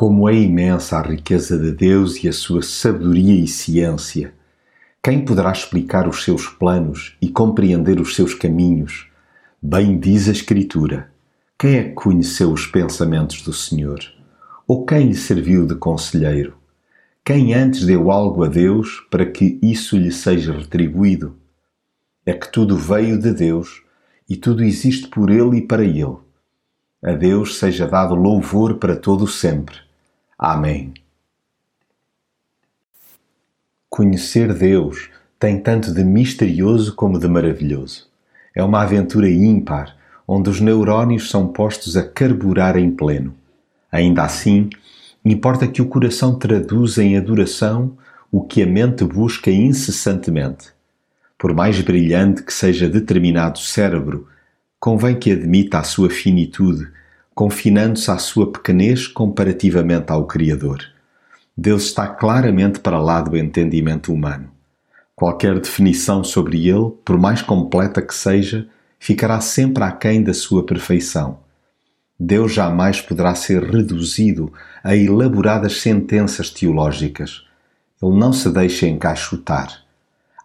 Como é imensa a riqueza de Deus e a sua sabedoria e ciência! Quem poderá explicar os seus planos e compreender os seus caminhos? Bem diz a Escritura: Quem é que conheceu os pensamentos do Senhor? Ou quem lhe serviu de conselheiro? Quem antes deu algo a Deus para que isso lhe seja retribuído? É que tudo veio de Deus e tudo existe por Ele e para Ele. A Deus seja dado louvor para todo sempre. Amém. Conhecer Deus tem tanto de misterioso como de maravilhoso. É uma aventura ímpar, onde os neurónios são postos a carburar em pleno. Ainda assim, importa que o coração traduza em adoração o que a mente busca incessantemente. Por mais brilhante que seja determinado cérebro convém que admita a sua finitude, confinando-se à sua pequenez comparativamente ao Criador. Deus está claramente para lá do entendimento humano. Qualquer definição sobre ele, por mais completa que seja, ficará sempre aquém da sua perfeição. Deus jamais poderá ser reduzido a elaboradas sentenças teológicas. Ele não se deixa encaixotar.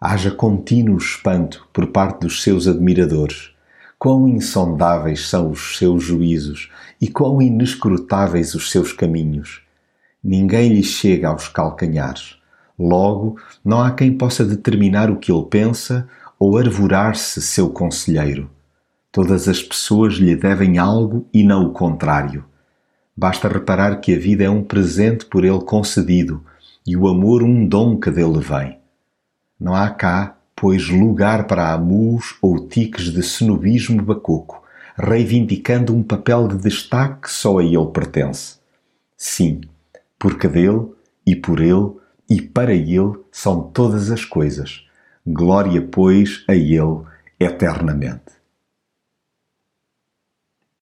Haja contínuo espanto por parte dos seus admiradores Quão insondáveis são os seus juízos e quão inescrutáveis os seus caminhos! Ninguém lhe chega aos calcanhares. Logo, não há quem possa determinar o que ele pensa ou arvorar-se seu conselheiro. Todas as pessoas lhe devem algo e não o contrário. Basta reparar que a vida é um presente por ele concedido e o amor um dom que dele vem. Não há cá pois lugar para amus ou tiques de cenobismo bacoco, reivindicando um papel de destaque que só a ele pertence. Sim, porque dele e por ele e para ele são todas as coisas. Glória, pois, a ele eternamente.